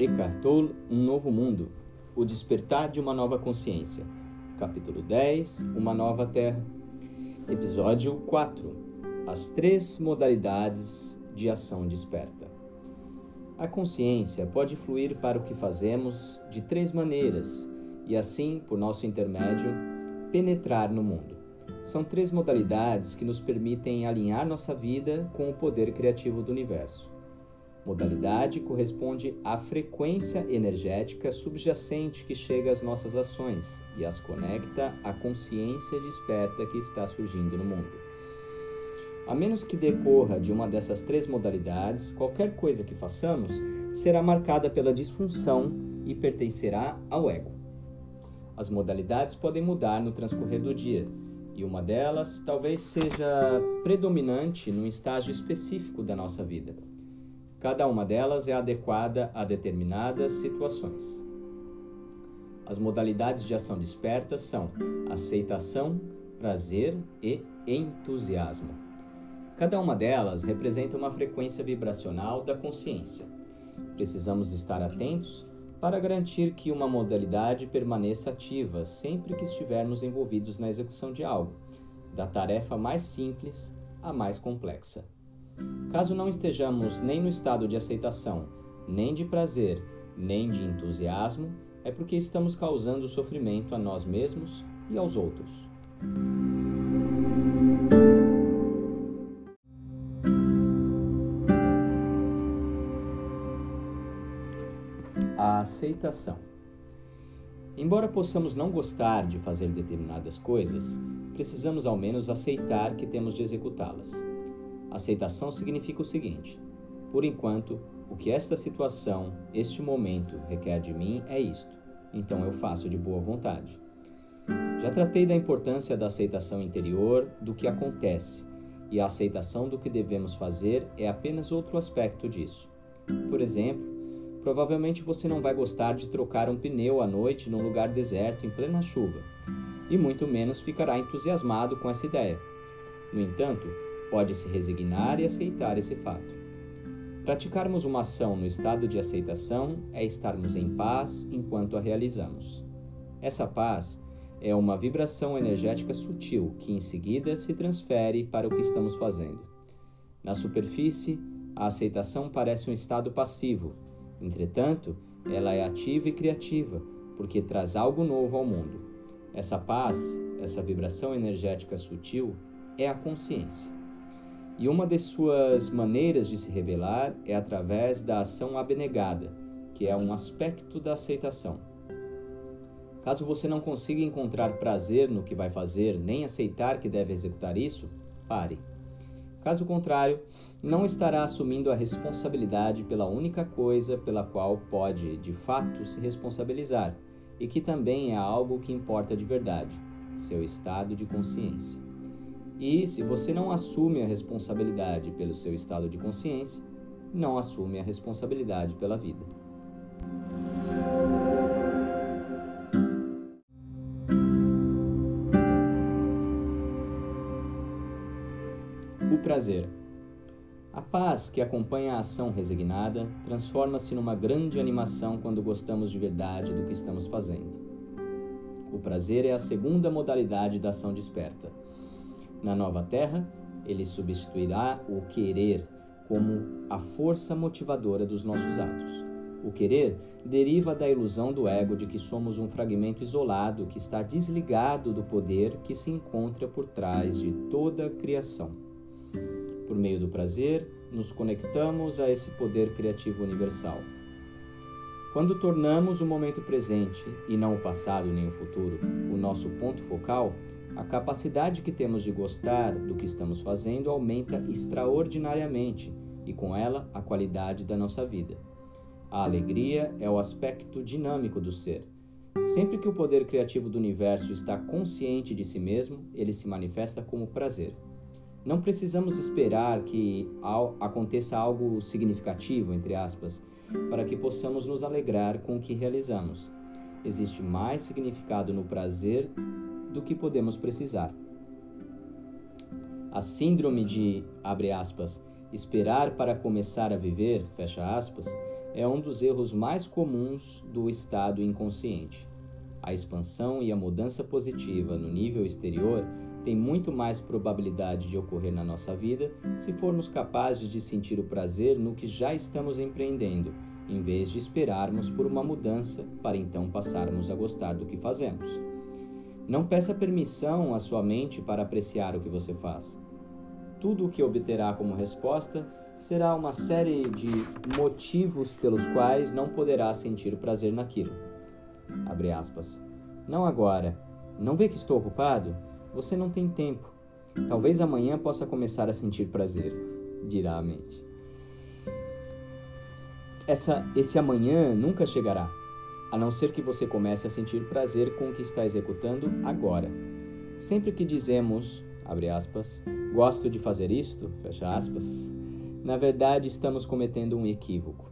Eckhart Tolle, Um Novo Mundo, O Despertar de uma Nova Consciência, capítulo 10, Uma Nova Terra, episódio 4, As Três Modalidades de Ação Desperta. A consciência pode fluir para o que fazemos de três maneiras e, assim, por nosso intermédio, penetrar no mundo. São três modalidades que nos permitem alinhar nossa vida com o poder criativo do universo. Modalidade corresponde à frequência energética subjacente que chega às nossas ações e as conecta à consciência desperta que está surgindo no mundo. A menos que decorra de uma dessas três modalidades, qualquer coisa que façamos será marcada pela disfunção e pertencerá ao ego. As modalidades podem mudar no transcorrer do dia, e uma delas talvez seja predominante num estágio específico da nossa vida. Cada uma delas é adequada a determinadas situações. As modalidades de ação desperta são aceitação, prazer e entusiasmo. Cada uma delas representa uma frequência vibracional da consciência. Precisamos estar atentos para garantir que uma modalidade permaneça ativa sempre que estivermos envolvidos na execução de algo, da tarefa mais simples à mais complexa. Caso não estejamos nem no estado de aceitação, nem de prazer, nem de entusiasmo, é porque estamos causando sofrimento a nós mesmos e aos outros. A aceitação. Embora possamos não gostar de fazer determinadas coisas, precisamos ao menos aceitar que temos de executá-las. Aceitação significa o seguinte: por enquanto, o que esta situação, este momento requer de mim é isto, então eu faço de boa vontade. Já tratei da importância da aceitação interior do que acontece, e a aceitação do que devemos fazer é apenas outro aspecto disso. Por exemplo, provavelmente você não vai gostar de trocar um pneu à noite num lugar deserto em plena chuva, e muito menos ficará entusiasmado com essa ideia. No entanto, pode se resignar e aceitar esse fato. Praticarmos uma ação no estado de aceitação é estarmos em paz enquanto a realizamos. Essa paz é uma vibração energética sutil que em seguida se transfere para o que estamos fazendo. Na superfície, a aceitação parece um estado passivo, entretanto, ela é ativa e criativa, porque traz algo novo ao mundo. Essa paz, essa vibração energética sutil, é a consciência. E uma de suas maneiras de se revelar é através da ação abnegada, que é um aspecto da aceitação. Caso você não consiga encontrar prazer no que vai fazer, nem aceitar que deve executar isso, pare. Caso contrário, não estará assumindo a responsabilidade pela única coisa pela qual pode, de fato, se responsabilizar, e que também é algo que importa de verdade: seu estado de consciência. E se você não assume a responsabilidade pelo seu estado de consciência, não assume a responsabilidade pela vida. O prazer. A paz que acompanha a ação resignada transforma-se numa grande animação quando gostamos de verdade do que estamos fazendo. O prazer é a segunda modalidade da ação desperta na nova terra, ele substituirá o querer como a força motivadora dos nossos atos. O querer deriva da ilusão do ego de que somos um fragmento isolado que está desligado do poder que se encontra por trás de toda a criação. Por meio do prazer, nos conectamos a esse poder criativo universal. Quando tornamos o momento presente, e não o passado nem o futuro, o nosso ponto focal, a capacidade que temos de gostar do que estamos fazendo aumenta extraordinariamente e, com ela, a qualidade da nossa vida. A alegria é o aspecto dinâmico do ser. Sempre que o poder criativo do universo está consciente de si mesmo, ele se manifesta como prazer. Não precisamos esperar que aconteça algo significativo, entre aspas, para que possamos nos alegrar com o que realizamos. Existe mais significado no prazer do que podemos precisar. A síndrome de, aspas, esperar para começar a viver, aspas, é um dos erros mais comuns do estado inconsciente. A expansão e a mudança positiva no nível exterior tem muito mais probabilidade de ocorrer na nossa vida se formos capazes de sentir o prazer no que já estamos empreendendo, em vez de esperarmos por uma mudança para então passarmos a gostar do que fazemos. Não peça permissão à sua mente para apreciar o que você faz. Tudo o que obterá como resposta será uma série de motivos pelos quais não poderá sentir prazer naquilo. Abre aspas. Não agora. Não vê que estou ocupado? Você não tem tempo. Talvez amanhã possa começar a sentir prazer, dirá a mente. Essa, esse amanhã nunca chegará, a não ser que você comece a sentir prazer com o que está executando agora. Sempre que dizemos, aspas, gosto de fazer isto, aspas, na verdade estamos cometendo um equívoco.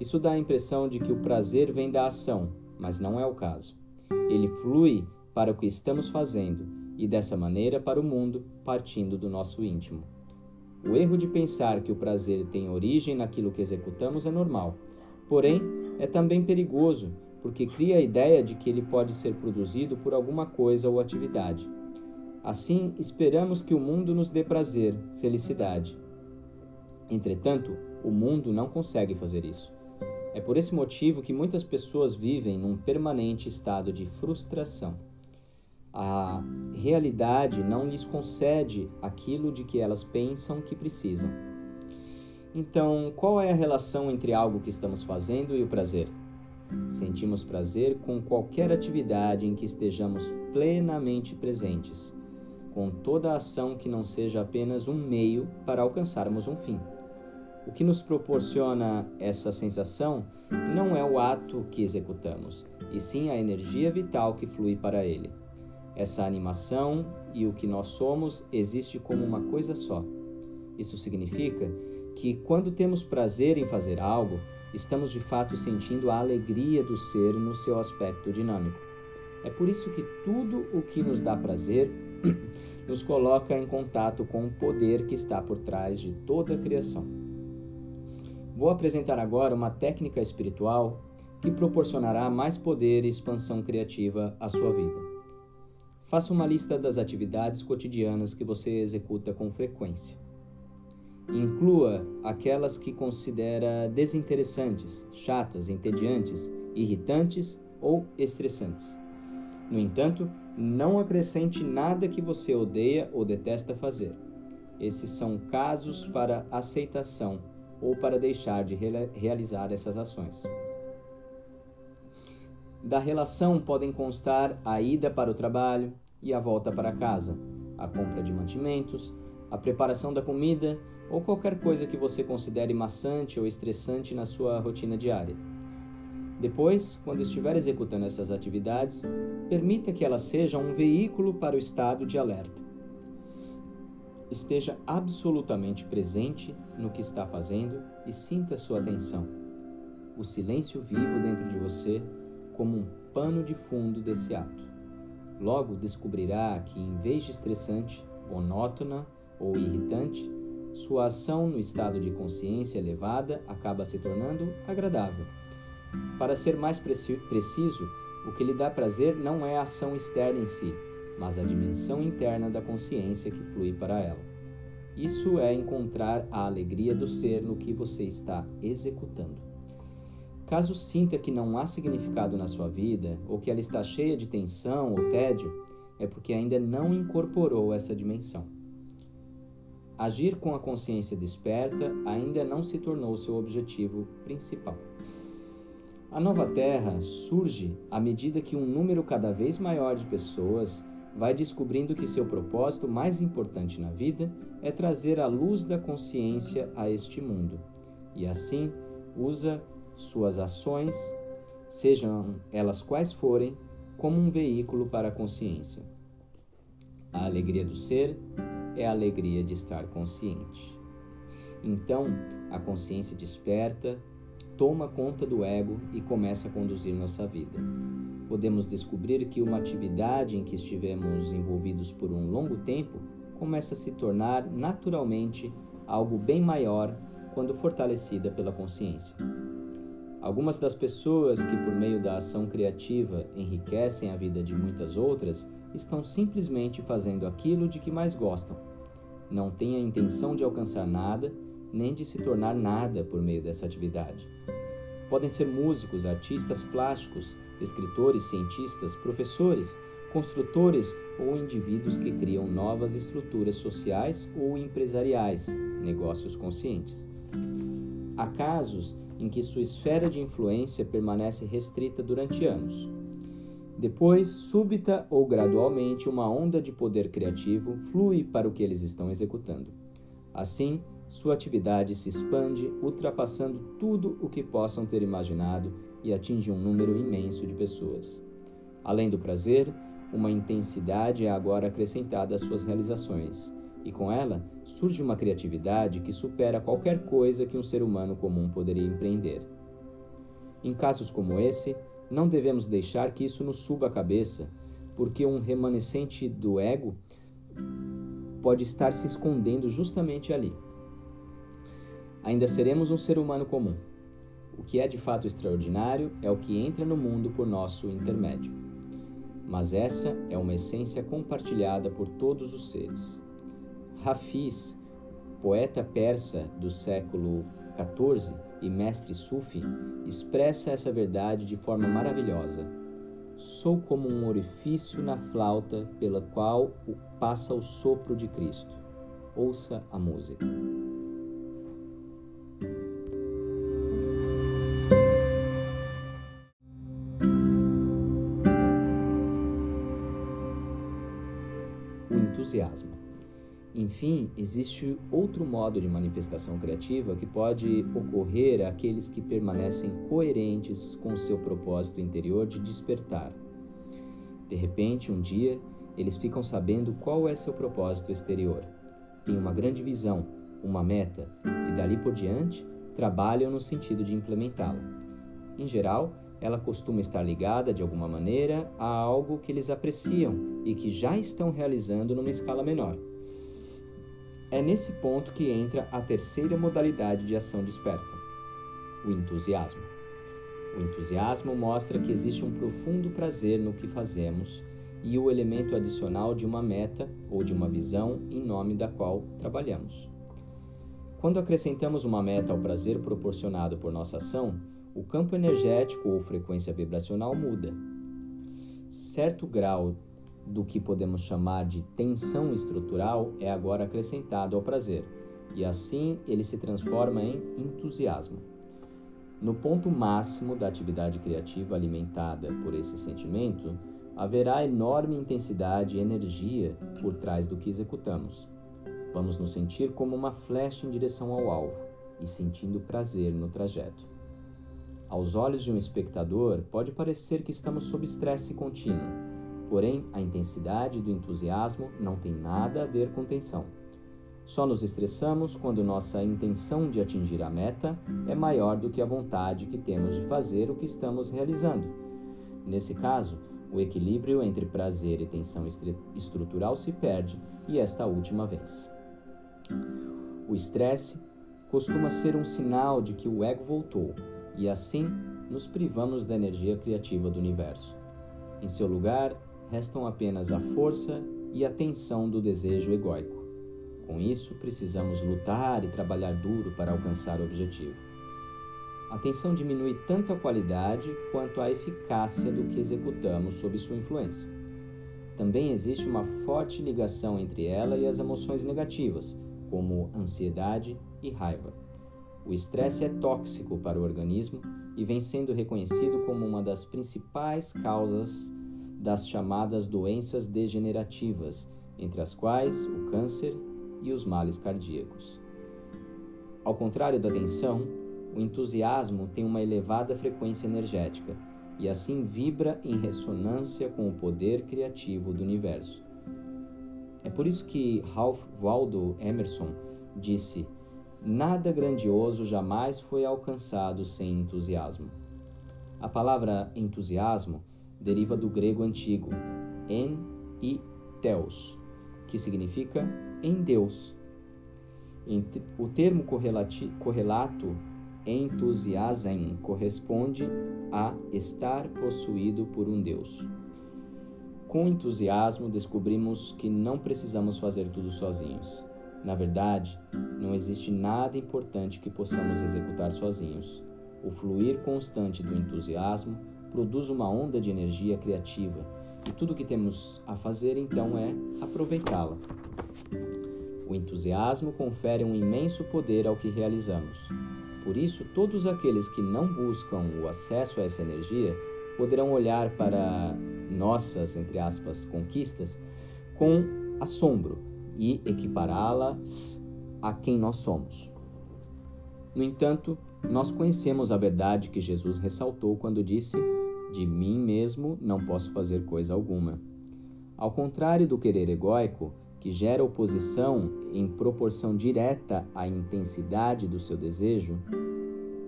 Isso dá a impressão de que o prazer vem da ação, mas não é o caso. Ele flui para o que estamos fazendo e dessa maneira para o mundo, partindo do nosso íntimo. O erro de pensar que o prazer tem origem naquilo que executamos é normal, porém é também perigoso, porque cria a ideia de que ele pode ser produzido por alguma coisa ou atividade. Assim, esperamos que o mundo nos dê prazer, felicidade. Entretanto, o mundo não consegue fazer isso. É por esse motivo que muitas pessoas vivem num permanente estado de frustração a realidade não lhes concede aquilo de que elas pensam que precisam. Então, qual é a relação entre algo que estamos fazendo e o prazer? Sentimos prazer com qualquer atividade em que estejamos plenamente presentes, com toda ação que não seja apenas um meio para alcançarmos um fim. O que nos proporciona essa sensação não é o ato que executamos, e sim a energia vital que flui para ele. Essa animação e o que nós somos existe como uma coisa só. Isso significa que quando temos prazer em fazer algo, estamos de fato sentindo a alegria do ser no seu aspecto dinâmico. É por isso que tudo o que nos dá prazer nos coloca em contato com o poder que está por trás de toda a criação. Vou apresentar agora uma técnica espiritual que proporcionará mais poder e expansão criativa à sua vida. Faça uma lista das atividades cotidianas que você executa com frequência. Inclua aquelas que considera desinteressantes, chatas, entediantes, irritantes ou estressantes. No entanto, não acrescente nada que você odeia ou detesta fazer. Esses são casos para aceitação ou para deixar de realizar essas ações. Da relação podem constar a ida para o trabalho, e a volta para casa, a compra de mantimentos, a preparação da comida ou qualquer coisa que você considere maçante ou estressante na sua rotina diária. Depois, quando estiver executando essas atividades, permita que elas sejam um veículo para o estado de alerta. Esteja absolutamente presente no que está fazendo e sinta sua atenção. O silêncio vivo dentro de você como um pano de fundo desse ato. Logo descobrirá que, em vez de estressante, monótona ou irritante, sua ação no estado de consciência elevada acaba se tornando agradável. Para ser mais preciso, o que lhe dá prazer não é a ação externa em si, mas a dimensão interna da consciência que flui para ela. Isso é encontrar a alegria do ser no que você está executando. Caso sinta que não há significado na sua vida, ou que ela está cheia de tensão ou tédio, é porque ainda não incorporou essa dimensão. Agir com a consciência desperta ainda não se tornou seu objetivo principal. A nova Terra surge à medida que um número cada vez maior de pessoas vai descobrindo que seu propósito mais importante na vida é trazer a luz da consciência a este mundo, e assim usa suas ações, sejam elas quais forem, como um veículo para a consciência. A alegria do ser é a alegria de estar consciente. Então, a consciência desperta, toma conta do ego e começa a conduzir nossa vida. Podemos descobrir que uma atividade em que estivemos envolvidos por um longo tempo começa a se tornar naturalmente algo bem maior quando fortalecida pela consciência. Algumas das pessoas que, por meio da ação criativa, enriquecem a vida de muitas outras, estão simplesmente fazendo aquilo de que mais gostam. Não têm a intenção de alcançar nada, nem de se tornar nada por meio dessa atividade. Podem ser músicos, artistas plásticos, escritores, cientistas, professores, construtores ou indivíduos que criam novas estruturas sociais ou empresariais, negócios conscientes. Há casos em que sua esfera de influência permanece restrita durante anos. Depois, súbita ou gradualmente, uma onda de poder criativo flui para o que eles estão executando. Assim, sua atividade se expande, ultrapassando tudo o que possam ter imaginado e atinge um número imenso de pessoas. Além do prazer, uma intensidade é agora acrescentada às suas realizações, e com ela surge uma criatividade que supera qualquer coisa que um ser humano comum poderia empreender. Em casos como esse, não devemos deixar que isso nos suba a cabeça, porque um remanescente do ego pode estar se escondendo justamente ali. Ainda seremos um ser humano comum. O que é de fato extraordinário é o que entra no mundo por nosso intermédio. Mas essa é uma essência compartilhada por todos os seres. Hafiz, poeta persa do século XIV e mestre sufi, expressa essa verdade de forma maravilhosa. Sou como um orifício na flauta pela qual passa o sopro de Cristo. Ouça a música. O entusiasmo. Enfim, existe outro modo de manifestação criativa que pode ocorrer àqueles que permanecem coerentes com seu propósito interior de despertar. De repente, um dia, eles ficam sabendo qual é seu propósito exterior. Têm uma grande visão, uma meta, e dali por diante trabalham no sentido de implementá-la. Em geral, ela costuma estar ligada de alguma maneira a algo que eles apreciam e que já estão realizando numa escala menor. É nesse ponto que entra a terceira modalidade de ação desperta, o entusiasmo. O entusiasmo mostra que existe um profundo prazer no que fazemos e o elemento adicional de uma meta ou de uma visão em nome da qual trabalhamos. Quando acrescentamos uma meta ao prazer proporcionado por nossa ação, o campo energético ou frequência vibracional muda. Certo grau do que podemos chamar de tensão estrutural é agora acrescentado ao prazer, e assim ele se transforma em entusiasmo. No ponto máximo da atividade criativa alimentada por esse sentimento, haverá enorme intensidade e energia por trás do que executamos. Vamos nos sentir como uma flecha em direção ao alvo e sentindo prazer no trajeto. Aos olhos de um espectador, pode parecer que estamos sob estresse contínuo, Porém, a intensidade do entusiasmo não tem nada a ver com tensão. Só nos estressamos quando nossa intenção de atingir a meta é maior do que a vontade que temos de fazer o que estamos realizando. Nesse caso, o equilíbrio entre prazer e tensão estrutural se perde e esta última vez. O estresse costuma ser um sinal de que o ego voltou e assim nos privamos da energia criativa do universo. Em seu lugar, restam apenas a força e a tensão do desejo egóico. Com isso, precisamos lutar e trabalhar duro para alcançar o objetivo. A tensão diminui tanto a qualidade quanto a eficácia do que executamos sob sua influência. Também existe uma forte ligação entre ela e as emoções negativas, como ansiedade e raiva. O estresse é tóxico para o organismo e vem sendo reconhecido como uma das principais causas das chamadas doenças degenerativas, entre as quais o câncer e os males cardíacos. Ao contrário da tensão, o entusiasmo tem uma elevada frequência energética e assim vibra em ressonância com o poder criativo do universo. É por isso que Ralph Waldo Emerson disse: Nada grandioso jamais foi alcançado sem entusiasmo. A palavra entusiasmo deriva do grego antigo en e theos, que significa em Deus. O termo correlato entusiasm corresponde a estar possuído por um Deus. Com entusiasmo, descobrimos que não precisamos fazer tudo sozinhos. Na verdade, não existe nada importante que possamos executar sozinhos. O fluir constante do entusiasmo produz uma onda de energia criativa e tudo o que temos a fazer então é aproveitá-la. O entusiasmo confere um imenso poder ao que realizamos. Por isso, todos aqueles que não buscam o acesso a essa energia poderão olhar para nossas, entre aspas, conquistas com assombro e equipará-las a quem nós somos. No entanto, nós conhecemos a verdade que Jesus ressaltou quando disse: De mim mesmo não posso fazer coisa alguma. Ao contrário do querer egóico, que gera oposição em proporção direta à intensidade do seu desejo,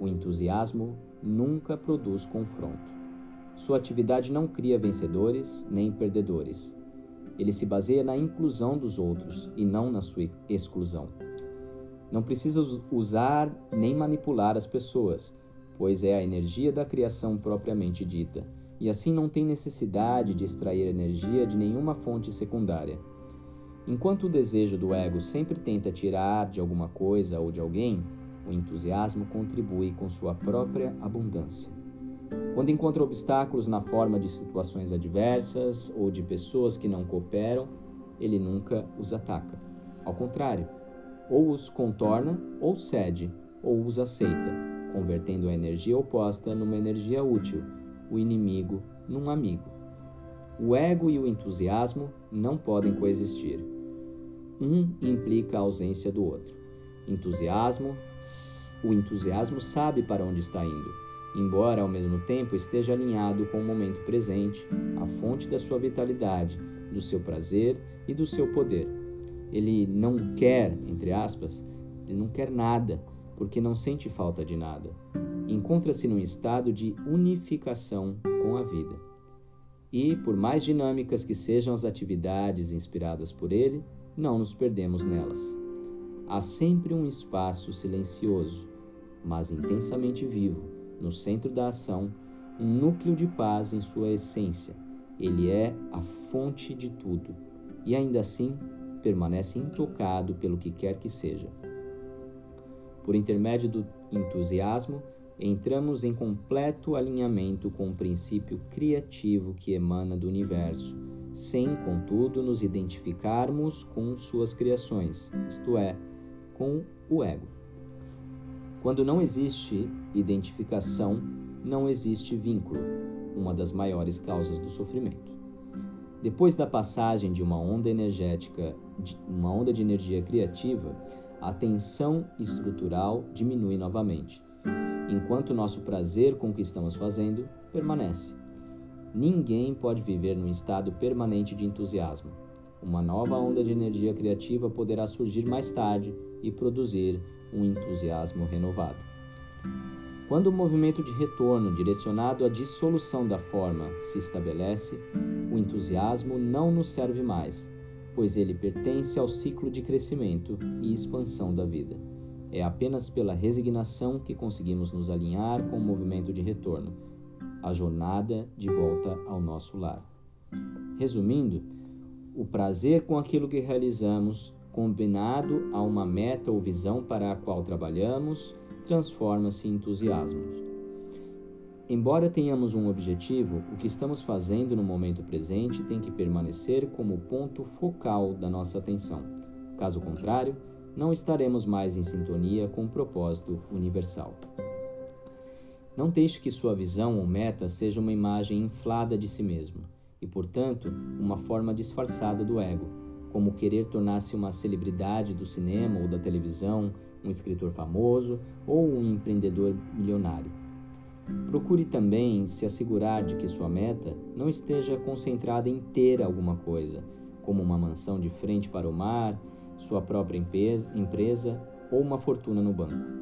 o entusiasmo nunca produz confronto. Sua atividade não cria vencedores nem perdedores. Ele se baseia na inclusão dos outros e não na sua exclusão. Não precisa usar nem manipular as pessoas, pois é a energia da criação propriamente dita, e assim não tem necessidade de extrair energia de nenhuma fonte secundária. Enquanto o desejo do ego sempre tenta tirar de alguma coisa ou de alguém, o entusiasmo contribui com sua própria abundância. Quando encontra obstáculos na forma de situações adversas ou de pessoas que não cooperam, ele nunca os ataca. Ao contrário, ou os contorna, ou cede, ou os aceita, convertendo a energia oposta numa energia útil, o inimigo num amigo. O ego e o entusiasmo não podem coexistir. Um implica a ausência do outro. Entusiasmo, o entusiasmo sabe para onde está indo, embora ao mesmo tempo esteja alinhado com o momento presente, a fonte da sua vitalidade, do seu prazer e do seu poder ele não quer, entre aspas, ele não quer nada, porque não sente falta de nada. Encontra-se num estado de unificação com a vida. E, por mais dinâmicas que sejam as atividades inspiradas por ele, não nos perdemos nelas. Há sempre um espaço silencioso, mas intensamente vivo, no centro da ação, um núcleo de paz em sua essência. Ele é a fonte de tudo. E ainda assim, permanece intocado pelo que quer que seja. Por intermédio do entusiasmo, entramos em completo alinhamento com o princípio criativo que emana do universo, sem, contudo, nos identificarmos com suas criações, isto é, com o ego. Quando não existe identificação, não existe vínculo, uma das maiores causas do sofrimento. Depois da passagem de uma onda energética, uma onda de energia criativa, a tensão estrutural diminui novamente, enquanto nosso prazer com o que estamos fazendo permanece. Ninguém pode viver num estado permanente de entusiasmo. Uma nova onda de energia criativa poderá surgir mais tarde e produzir um entusiasmo renovado. Quando o movimento de retorno direcionado à dissolução da forma se estabelece, o entusiasmo não nos serve mais, pois ele pertence ao ciclo de crescimento e expansão da vida. É apenas pela resignação que conseguimos nos alinhar com o movimento de retorno, a jornada de volta ao nosso lar. Resumindo, o prazer com aquilo que realizamos, combinado a uma meta ou visão para a qual trabalhamos, transforma-se em entusiasmo. Embora tenhamos um objetivo, o que estamos fazendo no momento presente tem que permanecer como ponto focal da nossa atenção. Caso contrário, não estaremos mais em sintonia com o propósito universal. Não deixe que sua visão ou meta seja uma imagem inflada de si mesmo e, portanto, uma forma disfarçada do ego, como querer tornar-se uma celebridade do cinema ou da televisão, um escritor famoso ou um empreendedor milionário. Procure também se assegurar de que sua meta não esteja concentrada em ter alguma coisa, como uma mansão de frente para o mar, sua própria empresa ou uma fortuna no banco.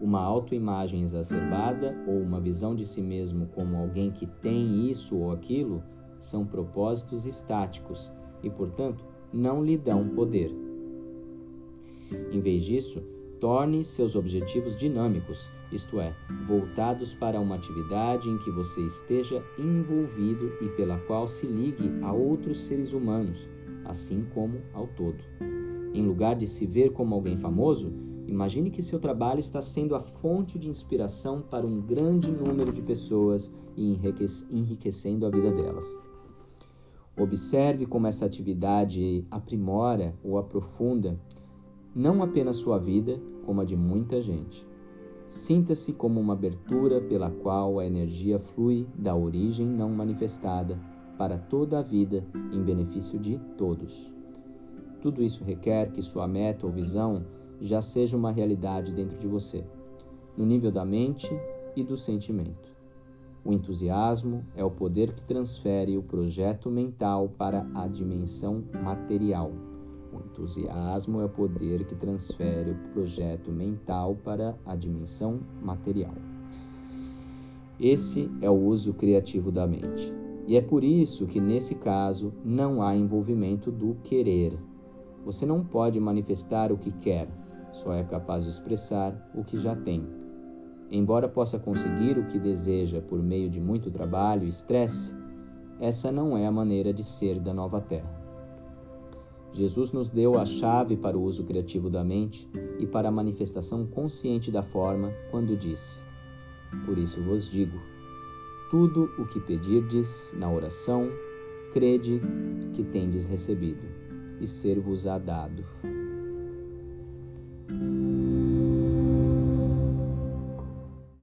Uma autoimagem exacerbada ou uma visão de si mesmo como alguém que tem isso ou aquilo são propósitos estáticos e, portanto, não lhe dão poder. Em vez disso, Torne seus objetivos dinâmicos, isto é, voltados para uma atividade em que você esteja envolvido e pela qual se ligue a outros seres humanos, assim como ao todo. Em lugar de se ver como alguém famoso, imagine que seu trabalho está sendo a fonte de inspiração para um grande número de pessoas e enriquecendo a vida delas. Observe como essa atividade aprimora ou aprofunda não apenas sua vida, como a de muita gente. Sinta-se como uma abertura pela qual a energia flui da origem não manifestada para toda a vida em benefício de todos. Tudo isso requer que sua meta ou visão já seja uma realidade dentro de você, no nível da mente e do sentimento. O entusiasmo é o poder que transfere o projeto mental para a dimensão material o entusiasmo é o poder que transfere o projeto mental para a dimensão material. Esse é o uso criativo da mente. E é por isso que, nesse caso, não há envolvimento do querer. Você não pode manifestar o que quer, só é capaz de expressar o que já tem. Embora possa conseguir o que deseja por meio de muito trabalho e estresse, essa não é a maneira de ser da nova Terra. Jesus nos deu a chave para o uso criativo da mente e para a manifestação consciente da forma quando disse: Por isso vos digo: tudo o que pedirdes na oração, crede que tendes recebido, e ser-vos-á dado.